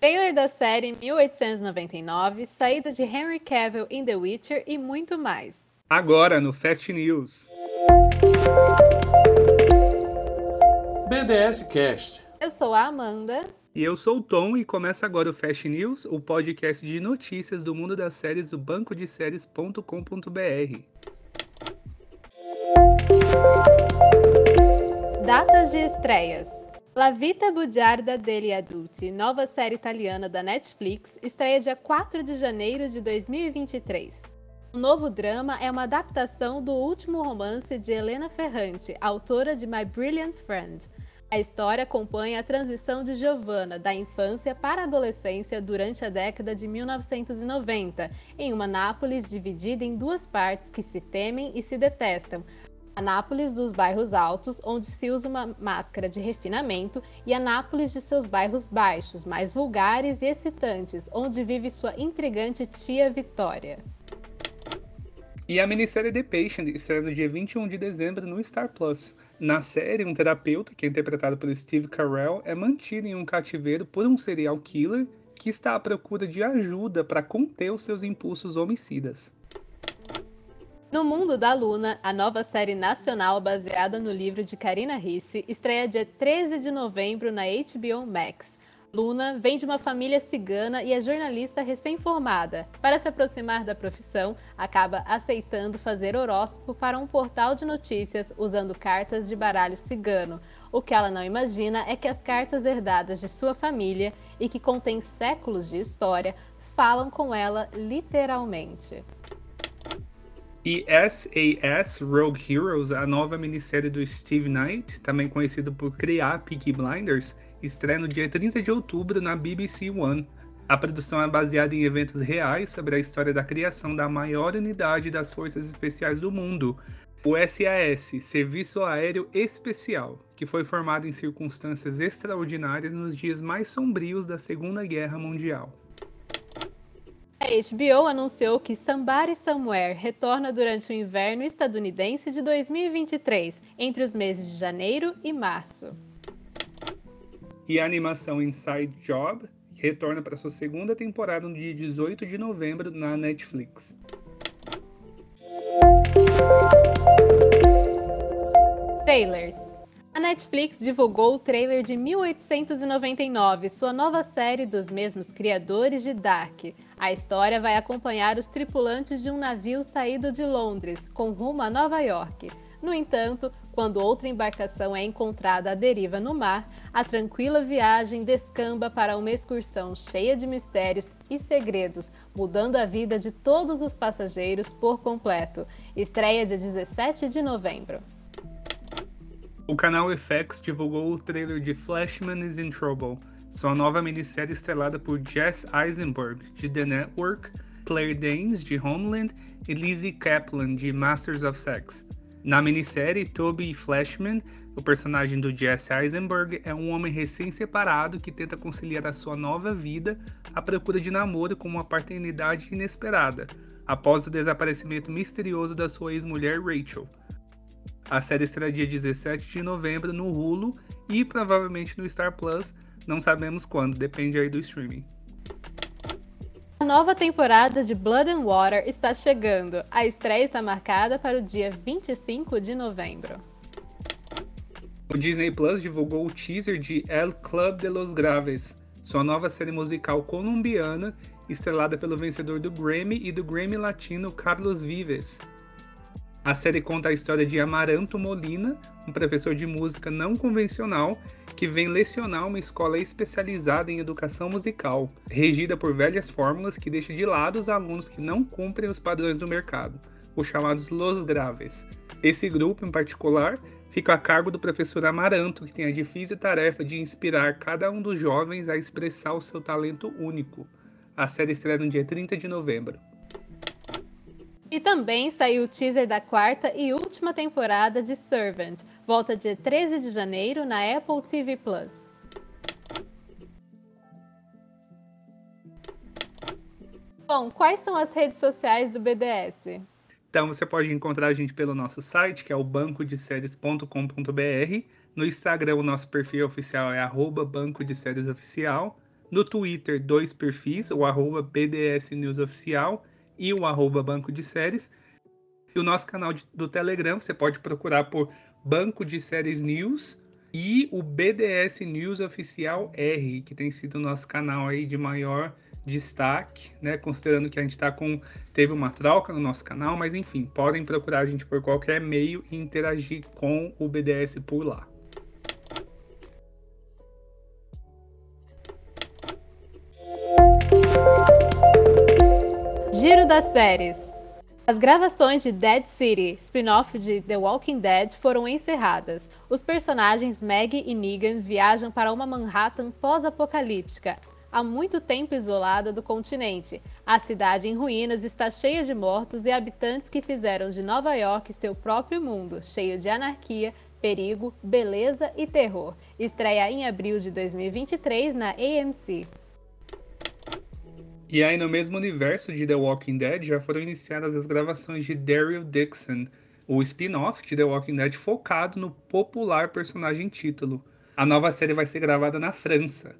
Trailer da série 1899, saída de Henry Cavill em The Witcher e muito mais. Agora no Fast News. BDS Cast. Eu sou a Amanda. E eu sou o Tom e começa agora o Fast News, o podcast de notícias do mundo das séries do banco de séries.com.br. Datas de estreias. La Vita Bugiarda degli Adulti, nova série italiana da Netflix, estreia dia 4 de janeiro de 2023. O novo drama é uma adaptação do último romance de Helena Ferrante, autora de My Brilliant Friend. A história acompanha a transição de Giovanna da infância para a adolescência durante a década de 1990, em uma Nápoles dividida em duas partes que se temem e se detestam, Anápolis dos bairros altos, onde se usa uma máscara de refinamento, e Anápolis de seus bairros baixos, mais vulgares e excitantes, onde vive sua intrigante tia Vitória. E a minissérie The Patient estreia no dia 21 de dezembro no Star Plus. Na série, um terapeuta, que é interpretado por Steve Carell, é mantido em um cativeiro por um serial killer que está à procura de ajuda para conter os seus impulsos homicidas. No Mundo da Luna, a nova série nacional baseada no livro de Karina Risse estreia dia 13 de novembro na HBO Max. Luna vem de uma família cigana e é jornalista recém-formada. Para se aproximar da profissão, acaba aceitando fazer horóscopo para um portal de notícias usando cartas de baralho cigano. O que ela não imagina é que as cartas herdadas de sua família e que contêm séculos de história falam com ela literalmente. E SAS Rogue Heroes, a nova minissérie do Steve Knight, também conhecido por criar Peaky Blinders, estreia no dia 30 de outubro na BBC One. A produção é baseada em eventos reais sobre a história da criação da maior unidade das Forças Especiais do mundo, o SAS, Serviço Aéreo Especial, que foi formado em circunstâncias extraordinárias nos dias mais sombrios da Segunda Guerra Mundial. A HBO anunciou que Somebody Somewhere retorna durante o inverno estadunidense de 2023, entre os meses de janeiro e março. E a animação Inside Job retorna para sua segunda temporada no dia 18 de novembro na Netflix. Trailers a Netflix divulgou o trailer de 1899, sua nova série dos mesmos criadores de Dark. A história vai acompanhar os tripulantes de um navio saído de Londres, com rumo a Nova York. No entanto, quando outra embarcação é encontrada à deriva no mar, a tranquila viagem descamba para uma excursão cheia de mistérios e segredos, mudando a vida de todos os passageiros por completo. Estreia dia 17 de novembro. O canal FX divulgou o trailer de Flashman is in Trouble, sua nova minissérie estrelada por Jess Eisenberg, de The Network, Claire Danes, de Homeland, e Lizzie Kaplan, de Masters of Sex. Na minissérie, Toby Flashman, o personagem do Jesse Eisenberg, é um homem recém-separado que tenta conciliar a sua nova vida à procura de namoro com uma paternidade inesperada, após o desaparecimento misterioso da sua ex-mulher Rachel. A série estreia dia 17 de novembro no Hulu e provavelmente no Star Plus, não sabemos quando, depende aí do streaming. A nova temporada de Blood and Water está chegando. A estreia está marcada para o dia 25 de novembro. O Disney Plus divulgou o teaser de El Club de los Graves, sua nova série musical colombiana, estrelada pelo vencedor do Grammy e do Grammy Latino Carlos Vives, a série conta a história de Amaranto Molina, um professor de música não convencional que vem lecionar uma escola especializada em educação musical, regida por velhas fórmulas que deixa de lado os alunos que não cumprem os padrões do mercado, os chamados Los Graves. Esse grupo, em particular, fica a cargo do professor Amaranto, que tem a difícil tarefa de inspirar cada um dos jovens a expressar o seu talento único. A série estreia no dia 30 de novembro. E também saiu o teaser da quarta e última temporada de Servant. Volta dia 13 de janeiro na Apple TV Plus. Bom, quais são as redes sociais do BDS? Então você pode encontrar a gente pelo nosso site, que é o bancodeséries.com.br. No Instagram, o nosso perfil oficial é arroba Banco de Séries Oficial. No Twitter, dois perfis, o arroba BDS News Oficial e o arroba Banco de Séries. E o nosso canal de, do Telegram, você pode procurar por Banco de Séries News e o BDS News Oficial R, que tem sido o nosso canal aí de maior destaque, né? Considerando que a gente tá com. Teve uma troca no nosso canal, mas enfim, podem procurar a gente por qualquer meio e interagir com o BDS por lá. Das séries. As gravações de Dead City, spin-off de The Walking Dead, foram encerradas. Os personagens Maggie e Negan viajam para uma Manhattan pós-apocalíptica, há muito tempo isolada do continente. A cidade em ruínas está cheia de mortos e habitantes que fizeram de Nova York seu próprio mundo, cheio de anarquia, perigo, beleza e terror. Estreia em abril de 2023 na AMC. E aí, no mesmo universo de The Walking Dead, já foram iniciadas as gravações de Daryl Dixon, o spin-off de The Walking Dead focado no popular personagem título. A nova série vai ser gravada na França.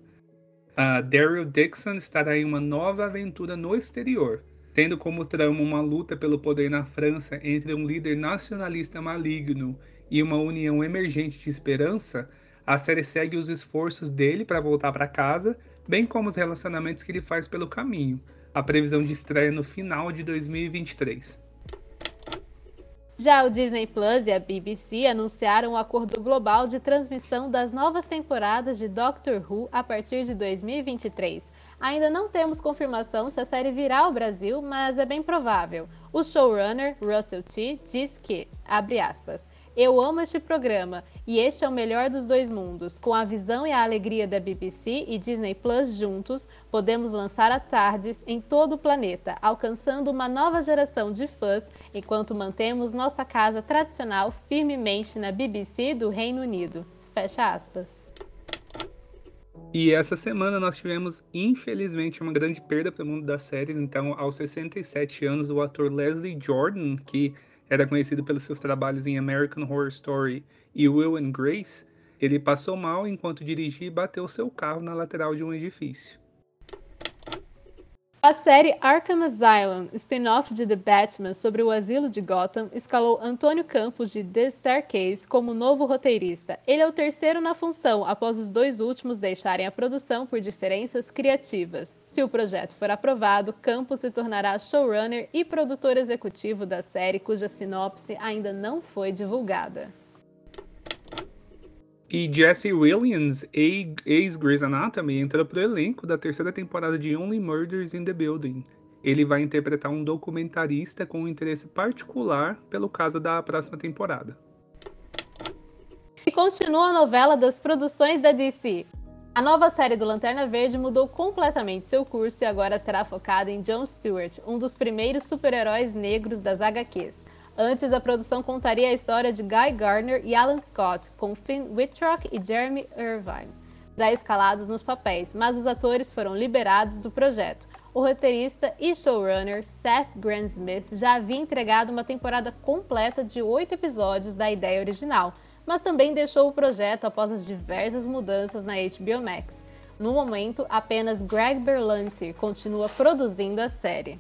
Uh, Daryl Dixon estará em uma nova aventura no exterior, tendo como trama uma luta pelo poder na França entre um líder nacionalista maligno e uma união emergente de esperança. A série segue os esforços dele para voltar para casa bem como os relacionamentos que ele faz pelo caminho. A previsão de estreia no final de 2023. Já o Disney Plus e a BBC anunciaram o um acordo global de transmissão das novas temporadas de Doctor Who a partir de 2023. Ainda não temos confirmação se a série virá ao Brasil, mas é bem provável. O showrunner, Russell T, diz que, abre aspas, eu amo este programa e este é o melhor dos dois mundos. Com a visão e a alegria da BBC e Disney Plus juntos, podemos lançar a tardes em todo o planeta, alcançando uma nova geração de fãs, enquanto mantemos nossa casa tradicional firmemente na BBC do Reino Unido. Fecha aspas. E essa semana nós tivemos, infelizmente, uma grande perda para o mundo das séries. Então, aos 67 anos, o ator Leslie Jordan, que era conhecido pelos seus trabalhos em American Horror Story e Will and Grace, ele passou mal enquanto dirigia e bateu seu carro na lateral de um edifício. A série Arkham Asylum, spin-off de The Batman sobre o asilo de Gotham, escalou Antônio Campos de The Staircase como novo roteirista. Ele é o terceiro na função, após os dois últimos deixarem a produção por diferenças criativas. Se o projeto for aprovado, Campos se tornará showrunner e produtor executivo da série, cuja sinopse ainda não foi divulgada. E Jesse Williams, ex-Grey's Anatomy, entra pro elenco da terceira temporada de Only Murders in the Building. Ele vai interpretar um documentarista com um interesse particular pelo caso da próxima temporada. E continua a novela das produções da DC. A nova série do Lanterna Verde mudou completamente seu curso e agora será focada em Jon Stewart, um dos primeiros super-heróis negros das HQs. Antes, a produção contaria a história de Guy Gardner e Alan Scott, com Finn Wittrock e Jeremy Irvine, já escalados nos papéis, mas os atores foram liberados do projeto. O roteirista e showrunner Seth Grant-Smith já havia entregado uma temporada completa de oito episódios da ideia original, mas também deixou o projeto após as diversas mudanças na HBO Max. No momento, apenas Greg Berlanti continua produzindo a série.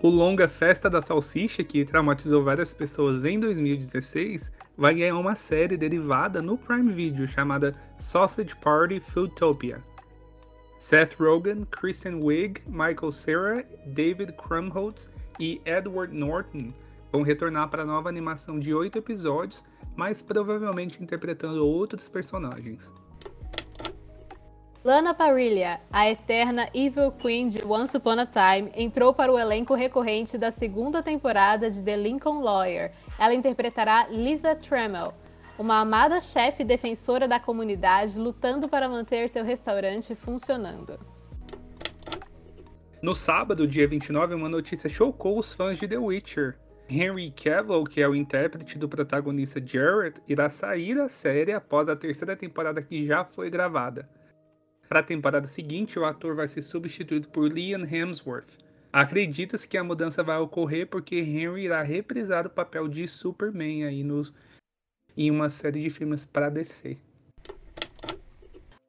O longa Festa da Salsicha, que traumatizou várias pessoas em 2016, vai ganhar uma série derivada no Prime Video chamada Sausage Party Foodtopia. Seth Rogen, Kristen Wiig, Michael Cera, David Krumholtz e Edward Norton vão retornar para a nova animação de oito episódios, mas provavelmente interpretando outros personagens. Lana Parrilla, a eterna Evil Queen de Once Upon a Time, entrou para o elenco recorrente da segunda temporada de The Lincoln Lawyer. Ela interpretará Lisa Tremel, uma amada chefe defensora da comunidade lutando para manter seu restaurante funcionando. No sábado, dia 29, uma notícia chocou os fãs de The Witcher. Henry Cavill, que é o intérprete do protagonista Jared, irá sair da série após a terceira temporada que já foi gravada. Para a temporada seguinte, o ator vai ser substituído por Liam Hemsworth. Acredita-se que a mudança vai ocorrer porque Henry irá reprisar o papel de Superman aí nos, em uma série de filmes para DC.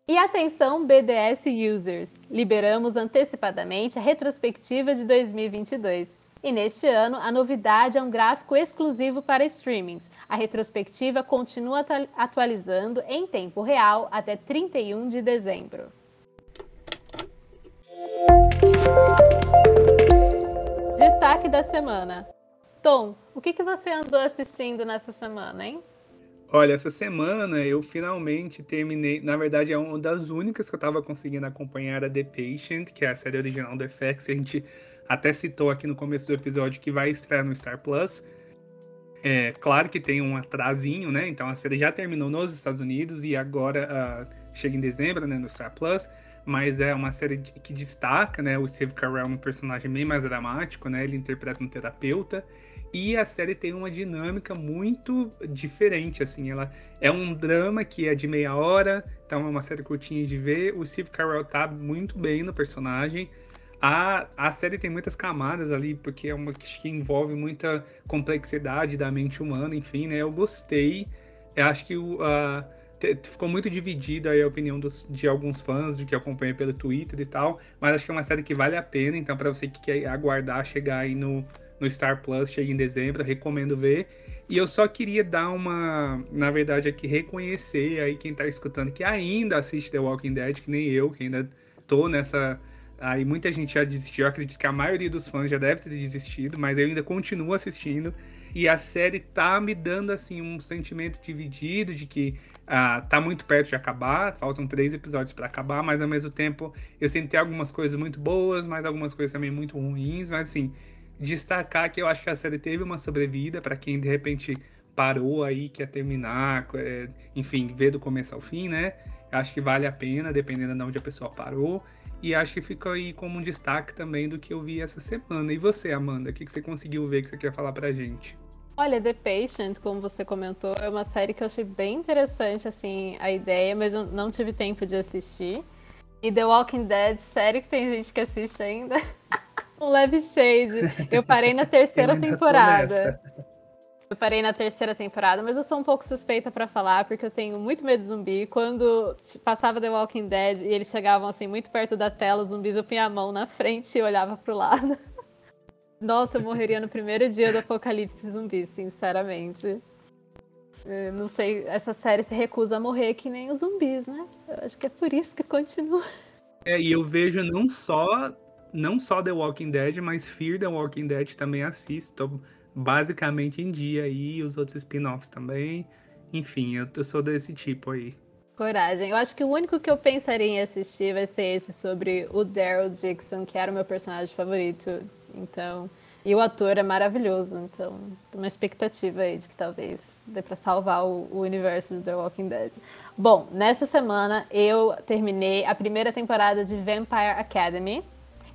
E atenção BDS users, liberamos antecipadamente a retrospectiva de 2022. E neste ano, a novidade é um gráfico exclusivo para streamings. A retrospectiva continua atualizando em tempo real até 31 de dezembro. Destaque da semana. Tom, o que, que você andou assistindo nessa semana, hein? Olha, essa semana eu finalmente terminei. Na verdade, é uma das únicas que eu estava conseguindo acompanhar a The Patient, que é a série original do FX. A gente até citou aqui no começo do episódio que vai estrear no Star Plus. É claro que tem um atrasinho, né? Então a série já terminou nos Estados Unidos e agora uh, chega em dezembro, né, no Star Plus. Mas é uma série que destaca, né? O Steve Carell um personagem bem mais dramático, né? Ele interpreta um terapeuta. E a série tem uma dinâmica muito diferente, assim. Ela é um drama que é de meia hora, então é uma série curtinha de ver. O Steve Carell tá muito bem no personagem. A, a série tem muitas camadas ali, porque é uma que envolve muita complexidade da mente humana, enfim, né? Eu gostei. Eu acho que o, uh, ficou muito dividida a opinião dos, de alguns fãs, de que acompanha pelo Twitter e tal, mas acho que é uma série que vale a pena, então para você que quer aguardar chegar aí no, no Star Plus, chega em dezembro, recomendo ver. E eu só queria dar uma, na verdade, aqui reconhecer aí quem tá escutando que ainda assiste The Walking Dead, que nem eu, que ainda tô nessa. Aí muita gente já desistiu, eu acredito que a maioria dos fãs já deve ter desistido, mas eu ainda continuo assistindo. E a série tá me dando assim um sentimento dividido de que ah, tá muito perto de acabar, faltam três episódios para acabar, mas ao mesmo tempo eu senti algumas coisas muito boas, mas algumas coisas também muito ruins, mas assim, destacar que eu acho que a série teve uma sobrevida para quem de repente parou aí, quer terminar, é, enfim, ver do começo ao fim, né? Acho que vale a pena, dependendo de onde a pessoa parou. E acho que fica aí como um destaque também do que eu vi essa semana. E você, Amanda, o que, que você conseguiu ver que você quer falar pra gente? Olha, The Patient, como você comentou, é uma série que eu achei bem interessante, assim, a ideia, mas eu não tive tempo de assistir. E The Walking Dead, série que tem gente que assiste ainda. um leve shade. Eu parei na terceira temporada. Eu parei na terceira temporada, mas eu sou um pouco suspeita para falar, porque eu tenho muito medo de zumbi. Quando passava The Walking Dead e eles chegavam assim muito perto da tela, os zumbis, eu punha a mão na frente e olhava pro lado. Nossa, eu morreria no primeiro dia do apocalipse zumbi, sinceramente. Eu não sei, essa série se recusa a morrer que nem os zumbis, né? Eu acho que é por isso que continua. É, e eu vejo não só não só The Walking Dead, mas Fear the Walking Dead também assisto. Basicamente em dia e os outros spin-offs também. Enfim, eu, eu sou desse tipo aí. Coragem. Eu acho que o único que eu pensaria em assistir vai ser esse sobre o Daryl Dixon, que era o meu personagem favorito. Então, e o ator é maravilhoso, então uma expectativa aí de que talvez dê para salvar o, o, universo de The Walking Dead. Bom, nessa semana eu terminei a primeira temporada de Vampire Academy,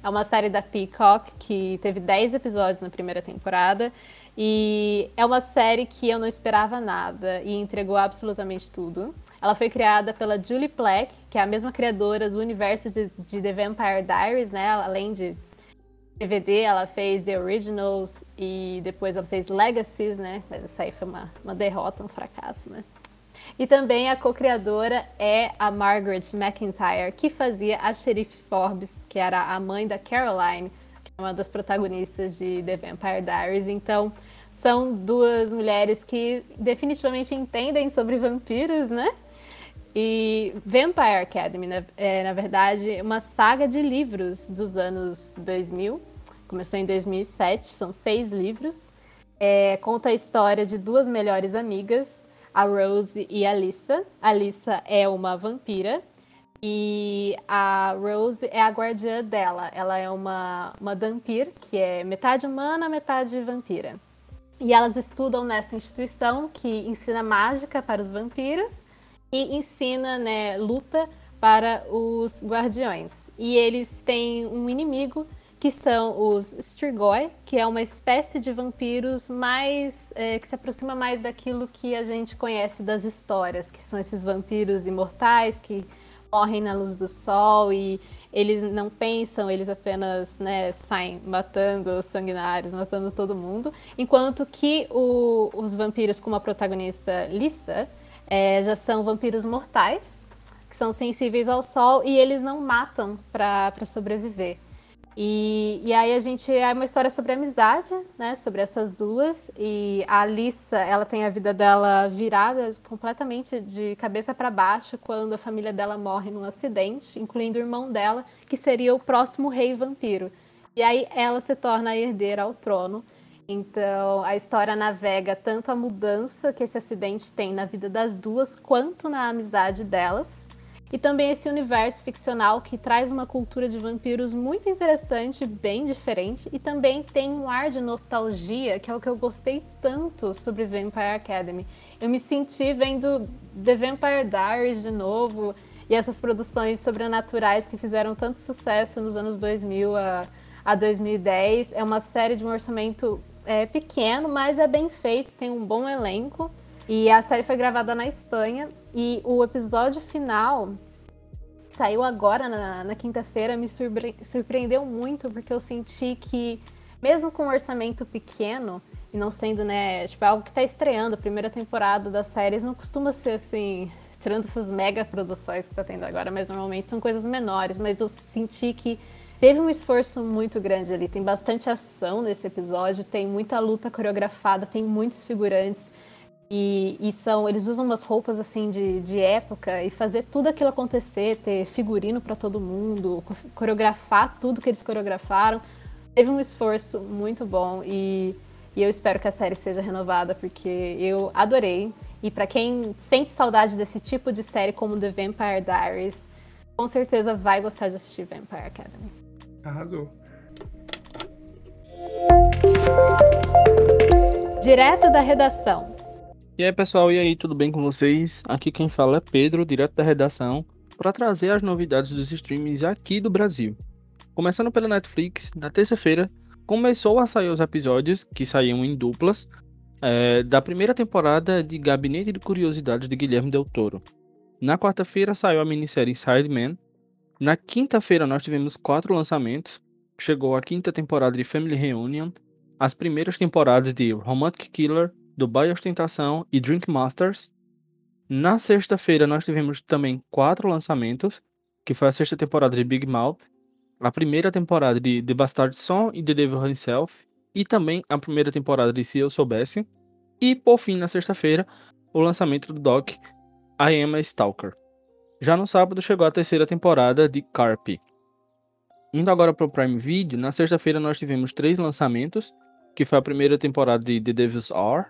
é uma série da Peacock que teve 10 episódios na primeira temporada. E é uma série que eu não esperava nada e entregou absolutamente tudo. Ela foi criada pela Julie Plec, que é a mesma criadora do universo de, de The Vampire Diaries, né? Além de DVD, ela fez The Originals e depois ela fez Legacies, né? Mas essa aí foi uma, uma derrota, um fracasso, né? E também a co-criadora é a Margaret McIntyre, que fazia a xerife Forbes, que era a mãe da Caroline, que é uma das protagonistas de The Vampire Diaries. Então, são duas mulheres que definitivamente entendem sobre vampiros, né? E Vampire Academy é, na verdade, uma saga de livros dos anos 2000. Começou em 2007, são seis livros. É, conta a história de duas melhores amigas, a Rose e a Lisa. A Lisa é uma vampira e a Rose é a guardiã dela. Ela é uma, uma Dampir, que é metade humana, metade vampira. E elas estudam nessa instituição que ensina mágica para os vampiros e ensina né, luta para os guardiões. E eles têm um inimigo que são os Strigoi, que é uma espécie de vampiros mais é, que se aproxima mais daquilo que a gente conhece das histórias, que são esses vampiros imortais que morrem na luz do sol e eles não pensam, eles apenas né, saem matando os sanguinários, matando todo mundo, enquanto que o, os vampiros, como a protagonista Lissa, é, já são vampiros mortais que são sensíveis ao sol e eles não matam para sobreviver. E, e aí a gente é uma história sobre amizade, né? Sobre essas duas. E a Alissa, ela tem a vida dela virada completamente de cabeça para baixo quando a família dela morre num acidente, incluindo o irmão dela, que seria o próximo rei vampiro. E aí ela se torna a herdeira ao trono. Então a história navega tanto a mudança que esse acidente tem na vida das duas, quanto na amizade delas. E também esse universo ficcional que traz uma cultura de vampiros muito interessante, bem diferente, e também tem um ar de nostalgia, que é o que eu gostei tanto sobre Vampire Academy. Eu me senti vendo The Vampire Diaries de novo, e essas produções sobrenaturais que fizeram tanto sucesso nos anos 2000 a, a 2010. É uma série de um orçamento é, pequeno, mas é bem feito, tem um bom elenco. E a série foi gravada na Espanha e o episódio final saiu agora na, na quinta-feira me surpre surpreendeu muito porque eu senti que mesmo com um orçamento pequeno e não sendo, né, tipo algo que está estreando, a primeira temporada das séries não costuma ser assim, tirando essas mega produções que está tendo agora, mas normalmente são coisas menores, mas eu senti que teve um esforço muito grande ali, tem bastante ação nesse episódio, tem muita luta coreografada, tem muitos figurantes e, e, são, eles usam umas roupas assim de, de época e fazer tudo aquilo acontecer, ter figurino para todo mundo, coreografar tudo que eles coreografaram. Teve um esforço muito bom e, e eu espero que a série seja renovada porque eu adorei. E para quem sente saudade desse tipo de série como The Vampire Diaries, com certeza vai gostar de assistir Vampire Academy. Arrasou. Direto da redação. E aí, pessoal, e aí, tudo bem com vocês? Aqui quem fala é Pedro, direto da redação, para trazer as novidades dos streamings aqui do Brasil. Começando pela Netflix, na terça-feira começou a sair os episódios, que saíam em duplas, é, da primeira temporada de Gabinete de Curiosidades de Guilherme Del Toro. Na quarta-feira saiu a minissérie Sideman. Na quinta-feira nós tivemos quatro lançamentos. Chegou a quinta temporada de Family Reunion, as primeiras temporadas de Romantic Killer, Dubai Ostentação e Drink Masters. Na sexta-feira nós tivemos também quatro lançamentos, que foi a sexta temporada de Big Mouth, a primeira temporada de The Bastard Song e The Devil Himself, e também a primeira temporada de Se Eu Soubesse, e por fim na sexta-feira o lançamento do doc I Am a Stalker. Já no sábado chegou a terceira temporada de Carpe. Indo agora para o Prime Video, na sexta-feira nós tivemos três lançamentos, que foi a primeira temporada de The Devil's Hour,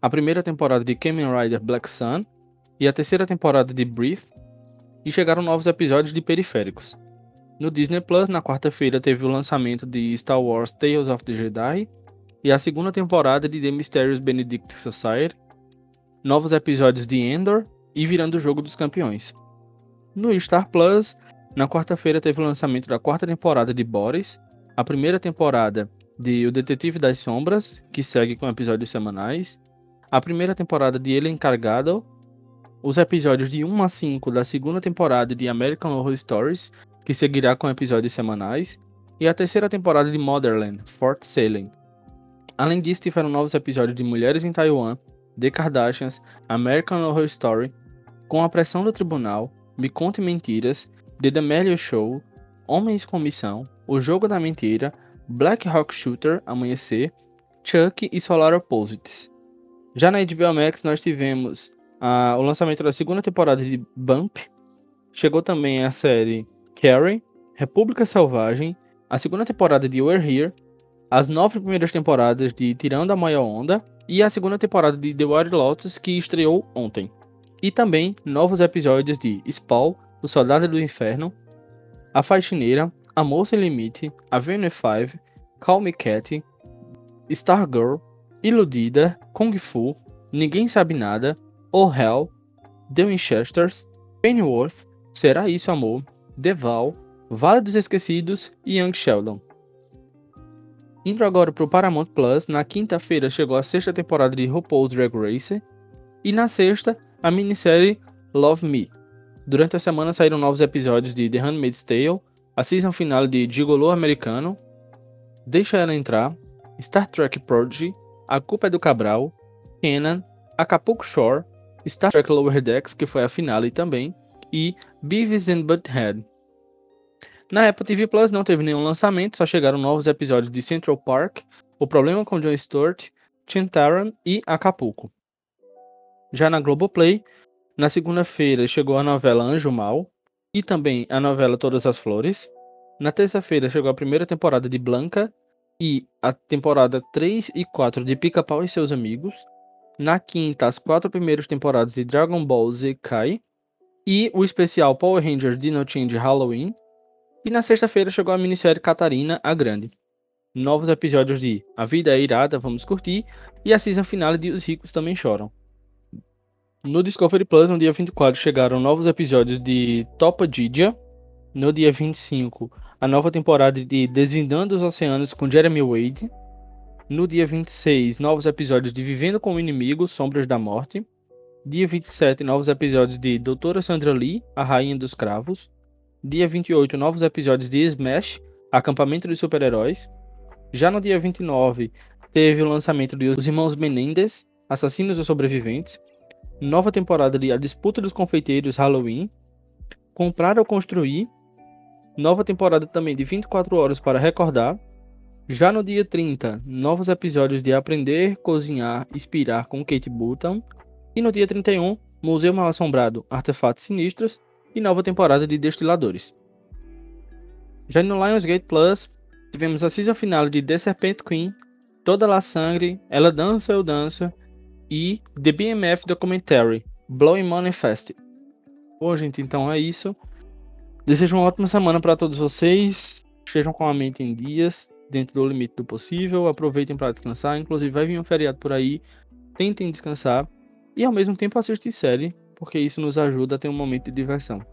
a primeira temporada de Kamen Rider Black Sun e a terceira temporada de Breathe, e chegaram novos episódios de Periféricos. No Disney Plus, na quarta-feira, teve o lançamento de Star Wars Tales of the Jedi e a segunda temporada de The Mysterious Benedict Society, novos episódios de Endor e Virando o Jogo dos Campeões. No Star Plus, na quarta-feira, teve o lançamento da quarta temporada de Boris, a primeira temporada de O Detetive das Sombras, que segue com episódios semanais, a primeira temporada de Ele Encargado, os episódios de 1 a 5 da segunda temporada de American Horror Stories, que seguirá com episódios semanais, e a terceira temporada de Motherland, Fort Salem. Além disso, tiveram novos episódios de Mulheres em Taiwan, The Kardashians, American Horror Story, Com a Pressão do Tribunal, Me Conte Mentiras, The D'Amelio Show, Homens com Missão, O Jogo da Mentira, Black Hawk Shooter, Amanhecer, Chuck e Solar Opposites. Já na HBO Max nós tivemos uh, o lançamento da segunda temporada de Bump. Chegou também a série Carrie, República Selvagem, a segunda temporada de We're Here, as nove primeiras temporadas de Tirando a Maior Onda e a segunda temporada de The Wild Lotus que estreou ontem. E também novos episódios de Spawn, O Soldado do Inferno, A Faxineira, Amor Sem Limite, Avenue 5, Call Me Cat, Stargirl, Iludida, Kung Fu, Ninguém Sabe Nada, Oh Hell, The Winchesters, Pennyworth, Será Isso Amor, Deval, Vale dos Esquecidos e Young Sheldon. Indo agora para o Paramount Plus, na quinta-feira chegou a sexta temporada de RuPaul's Drag Race e na sexta a minissérie Love Me. Durante a semana saíram novos episódios de The Handmaid's Tale, a season final de Gigolo Americano, Deixa Ela Entrar, Star Trek Prodigy a Culpa é do Cabral, Kenan, Acapulco Shore, Star Trek Lower Decks, que foi a finale também, e Beavis and Butthead. Na Apple TV Plus não teve nenhum lançamento, só chegaram novos episódios de Central Park, O Problema com John Stewart, Chintaran e Acapulco. Já na Globoplay, na segunda-feira chegou a novela Anjo Mal e também a novela Todas as Flores. Na terça-feira chegou a primeira temporada de Blanca e a temporada 3 e 4 de Pica-Pau e seus amigos. Na quinta, as quatro primeiras temporadas de Dragon Ball Z Kai e o especial Power Rangers Dino Change Halloween. E na sexta-feira chegou a minissérie Catarina a Grande. Novos episódios de A Vida é Irada, Vamos Curtir e a season finale de Os Ricos Também Choram. No Discovery Plus, no dia 24, chegaram novos episódios de Topa Didia. No dia 25, a nova temporada de Desvendando os Oceanos com Jeremy Wade. No dia 26, novos episódios de Vivendo com o Inimigo, Sombras da Morte. Dia 27, novos episódios de Doutora Sandra Lee, A Rainha dos Cravos. Dia 28, novos episódios de Smash, Acampamento dos Super-Heróis. Já no dia 29, teve o lançamento de Os Irmãos Menendez, Assassinos ou Sobreviventes nova temporada de A Disputa dos Confeiteiros Halloween, Comprar ou Construir, nova temporada também de 24 horas para recordar. Já no dia 30, novos episódios de Aprender, Cozinhar, Inspirar com Kate Button. E no dia 31, Museu Mal Assombrado, Artefatos Sinistros e nova temporada de Destiladores. Já no Lionsgate Plus, tivemos a season final de The Serpent Queen, Toda La Sangre, Ela Dança, Eu Danço e The BMF Documentary Blowing Money Fest. Bom, gente, então é isso. Desejo uma ótima semana para todos vocês. Estejam com a mente em dias, dentro do limite do possível. Aproveitem para descansar. Inclusive, vai vir um feriado por aí. Tentem descansar. E ao mesmo tempo assistir série, porque isso nos ajuda a ter um momento de diversão.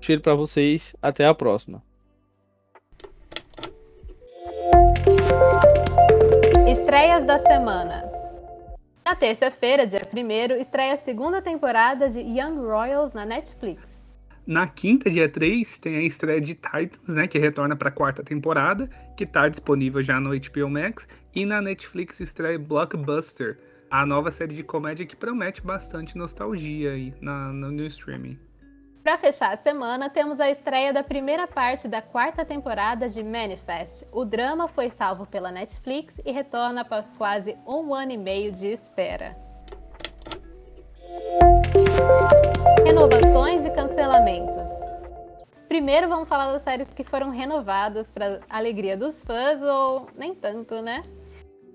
Cheiro para vocês. Até a próxima. Estreias da semana. Na terça-feira, dia 1 estreia a segunda temporada de Young Royals na Netflix. Na quinta, dia 3, tem a estreia de Titans, né, que retorna para a quarta temporada, que está disponível já no HBO Max, e na Netflix estreia Blockbuster, a nova série de comédia que promete bastante nostalgia aí na, no, no streaming. Para fechar a semana, temos a estreia da primeira parte da quarta temporada de Manifest. O drama foi salvo pela Netflix e retorna após quase um ano e meio de espera. Renovações e cancelamentos. Primeiro vamos falar das séries que foram renovadas para alegria dos fãs ou nem tanto, né?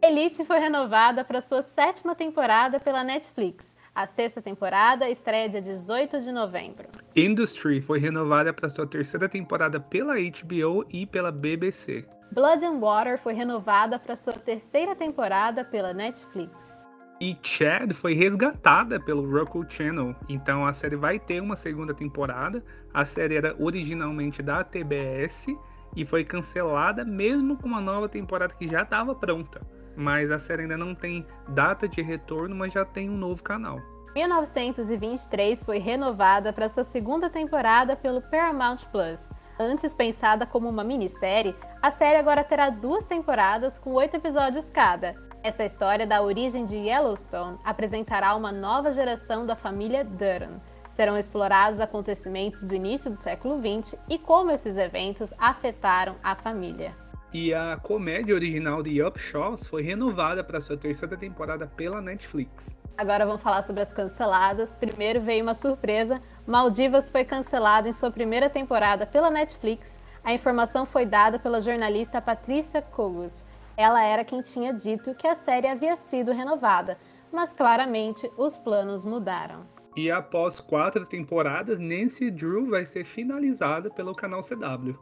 Elite foi renovada para sua sétima temporada pela Netflix. A sexta temporada estreia dia 18 de novembro. Industry foi renovada para sua terceira temporada pela HBO e pela BBC. Blood and Water foi renovada para sua terceira temporada pela Netflix. E Chad foi resgatada pelo Roku Channel, então a série vai ter uma segunda temporada. A série era originalmente da TBS e foi cancelada mesmo com uma nova temporada que já estava pronta mas a série ainda não tem data de retorno, mas já tem um novo canal. 1923 foi renovada para sua segunda temporada pelo Paramount Plus. Antes pensada como uma minissérie, a série agora terá duas temporadas com oito episódios cada. Essa história da origem de Yellowstone apresentará uma nova geração da família Durham. Serão explorados acontecimentos do início do século XX e como esses eventos afetaram a família. E a comédia original de Upshaws foi renovada para sua terceira temporada pela Netflix. Agora vamos falar sobre as canceladas. Primeiro veio uma surpresa: Maldivas foi cancelada em sua primeira temporada pela Netflix. A informação foi dada pela jornalista Patrícia Kogut. Ela era quem tinha dito que a série havia sido renovada, mas claramente os planos mudaram. E após quatro temporadas, Nancy Drew vai ser finalizada pelo canal CW.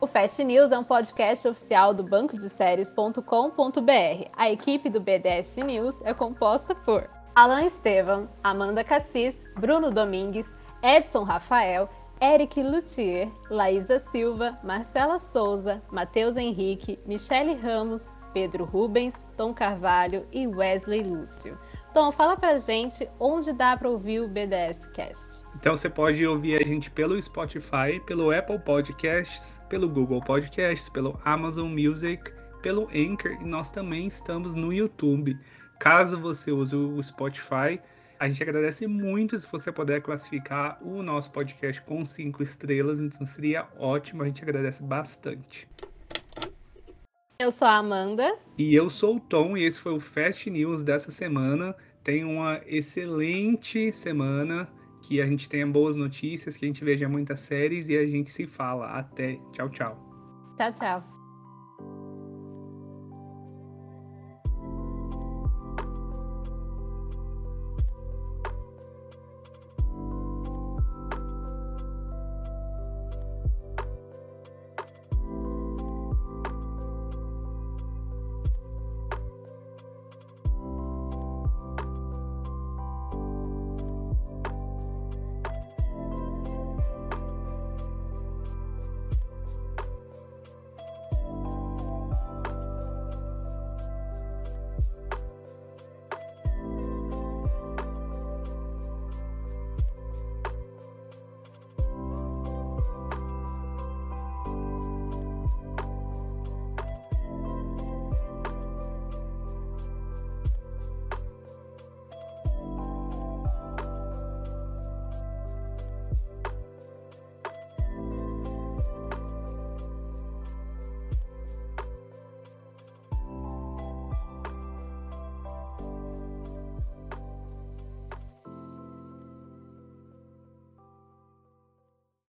O Fast News é um podcast oficial do banco de séries.com.br. A equipe do BDS News é composta por Alan Estevam, Amanda Cassis, Bruno Domingues, Edson Rafael, Eric Luthier, Laísa Silva, Marcela Souza, Matheus Henrique, Michele Ramos, Pedro Rubens, Tom Carvalho e Wesley Lúcio. Tom, fala pra gente onde dá para ouvir o BDS Cast. Então você pode ouvir a gente pelo Spotify, pelo Apple Podcasts, pelo Google Podcasts, pelo Amazon Music, pelo Anchor e nós também estamos no YouTube. Caso você use o Spotify, A gente agradece muito se você puder classificar o nosso podcast com cinco estrelas, então seria ótimo, a gente agradece bastante. Eu sou a Amanda. E eu sou o Tom, e esse foi o Fast News dessa semana. Tenha uma excelente semana, que a gente tenha boas notícias, que a gente veja muitas séries e a gente se fala. Até. Tchau, tchau. Tchau, tchau.